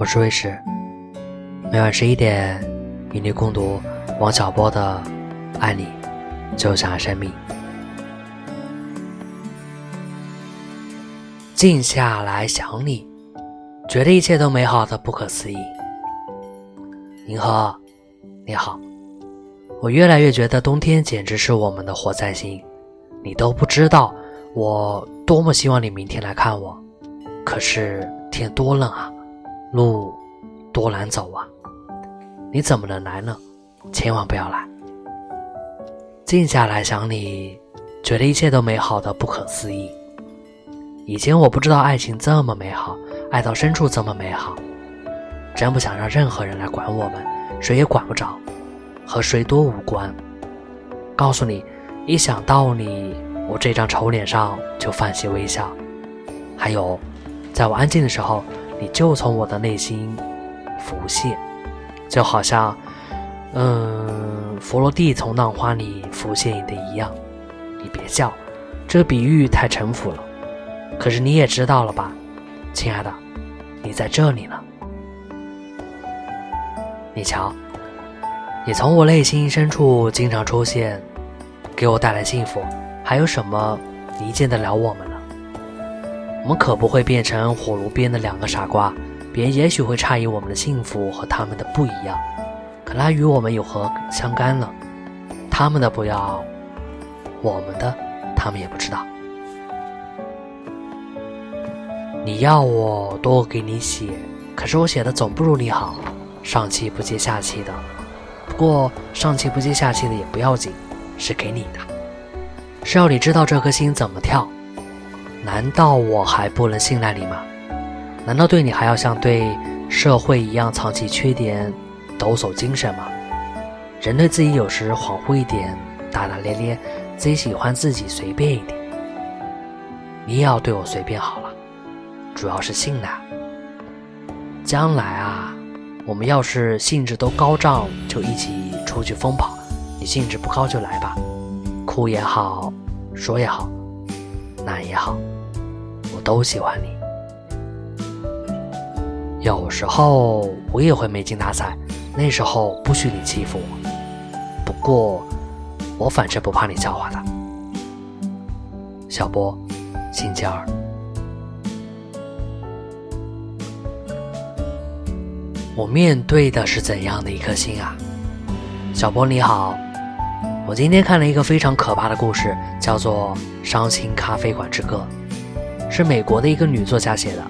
我是卫士，每晚十一点与你共读王小波的《爱你就像生命》。静下来想你，觉得一切都美好的不可思议。银河，你好，我越来越觉得冬天简直是我们的活在心，你都不知道我多么希望你明天来看我。可是天多冷啊，路多难走啊！你怎么能来呢？千万不要来！静下来想你，觉得一切都美好的不可思议。以前我不知道爱情这么美好，爱到深处这么美好，真不想让任何人来管我们，谁也管不着，和谁多无关。告诉你，一想到你，我这张丑脸上就泛起微笑。还有。在我安静的时候，你就从我的内心浮现，就好像，嗯，佛罗蒂从浪花里浮现你的一样。你别笑，这比喻太沉浮了。可是你也知道了吧，亲爱的，你在这里呢。你瞧，你从我内心深处经常出现，给我带来幸福。还有什么离间得了我们？我们可不会变成火炉边的两个傻瓜，别人也许会诧异我们的幸福和他们的不一样，可那与我们有何相干呢？他们的不要，我们的他们也不知道。你要我多给你写，可是我写的总不如你好，上气不接下气的。不过上气不接下气的也不要紧，是给你的，是要你知道这颗心怎么跳。难道我还不能信赖你吗？难道对你还要像对社会一样藏起缺点，抖擞精神吗？人对自己有时恍惚一点，大大咧咧，自己喜欢自己随便一点。你也要对我随便好了，主要是信赖。将来啊，我们要是兴致都高涨，就一起出去疯跑；你兴致不高就来吧，哭也好，说也好。难也好，都喜欢你。有时候我也会没精打采，那时候不许你欺负我。不过我反正不怕你笑话的。小波，星期二。我面对的是怎样的一颗心啊？小波你好。我今天看了一个非常可怕的故事，叫做《伤心咖啡馆之歌》，是美国的一个女作家写的。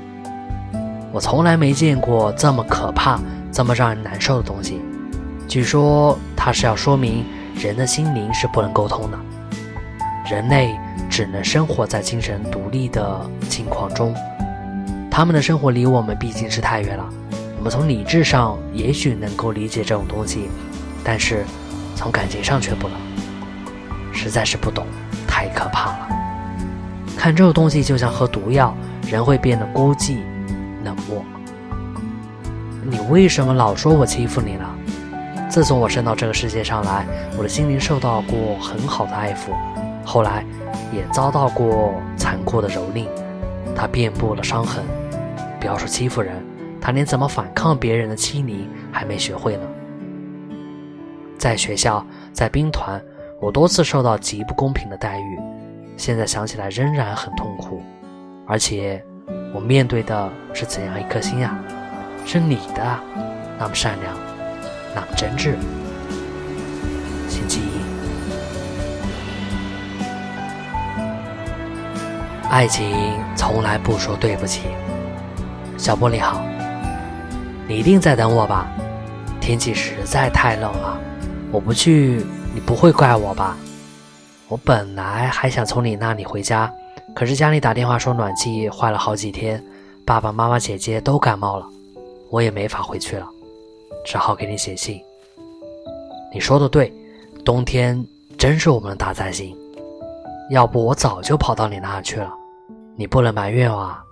我从来没见过这么可怕、这么让人难受的东西。据说它是要说明人的心灵是不能沟通的，人类只能生活在精神独立的境况中。他们的生活离我们毕竟是太远了。我们从理智上也许能够理解这种东西，但是从感情上却不能。实在是不懂，太可怕了。看这种东西就像喝毒药，人会变得孤寂、冷漠。你为什么老说我欺负你呢？自从我生到这个世界上来，我的心灵受到过很好的爱抚，后来也遭到过残酷的蹂躏，它遍布了伤痕。不要说欺负人，他连怎么反抗别人的欺凌还没学会呢。在学校，在兵团。我多次受到极不公平的待遇，现在想起来仍然很痛苦。而且，我面对的是怎样一颗心啊？是你的，那么善良，那么真挚。星期一，爱情从来不说对不起。小波你好，你一定在等我吧？天气实在太冷了，我不去。你不会怪我吧？我本来还想从你那里回家，可是家里打电话说暖气坏了好几天，爸爸妈妈、姐姐都感冒了，我也没法回去了，只好给你写信。你说的对，冬天真是我们的大灾星，要不我早就跑到你那去了。你不能埋怨我。啊。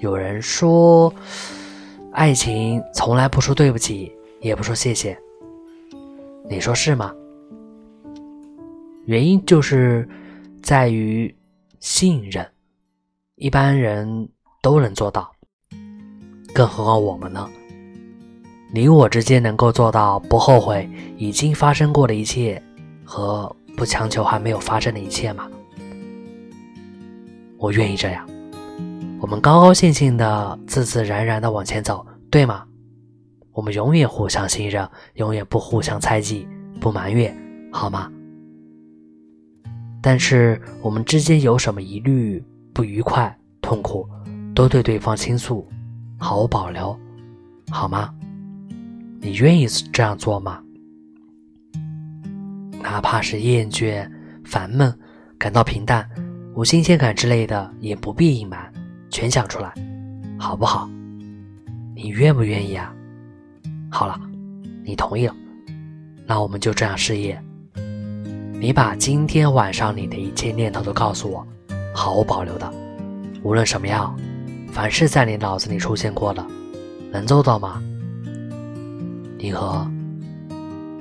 有人说，爱情从来不说对不起，也不说谢谢。你说是吗？原因就是在于信任，一般人都能做到。更何况我们呢？你我之间能够做到不后悔已经发生过的一切，和不强求还没有发生的一切吗？我愿意这样。我们高高兴兴的、自自然然的往前走，对吗？我们永远互相信任，永远不互相猜忌、不埋怨，好吗？但是我们之间有什么疑虑、不愉快、痛苦，都对对方倾诉，毫无保留，好吗？你愿意这样做吗？哪怕是厌倦、烦闷、感到平淡、无新鲜感之类的，也不必隐瞒。全讲出来，好不好？你愿不愿意啊？好了，你同意了，那我们就这样试验。你把今天晚上你的一切念头都告诉我，毫无保留的，无论什么样，凡是在你脑子里出现过的，能做到吗？你和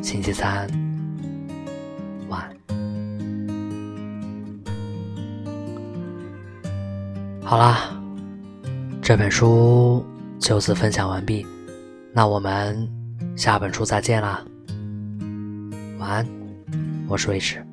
星期三晚。好啦。这本书就此分享完毕，那我们下本书再见啦，晚安，我是魏迟。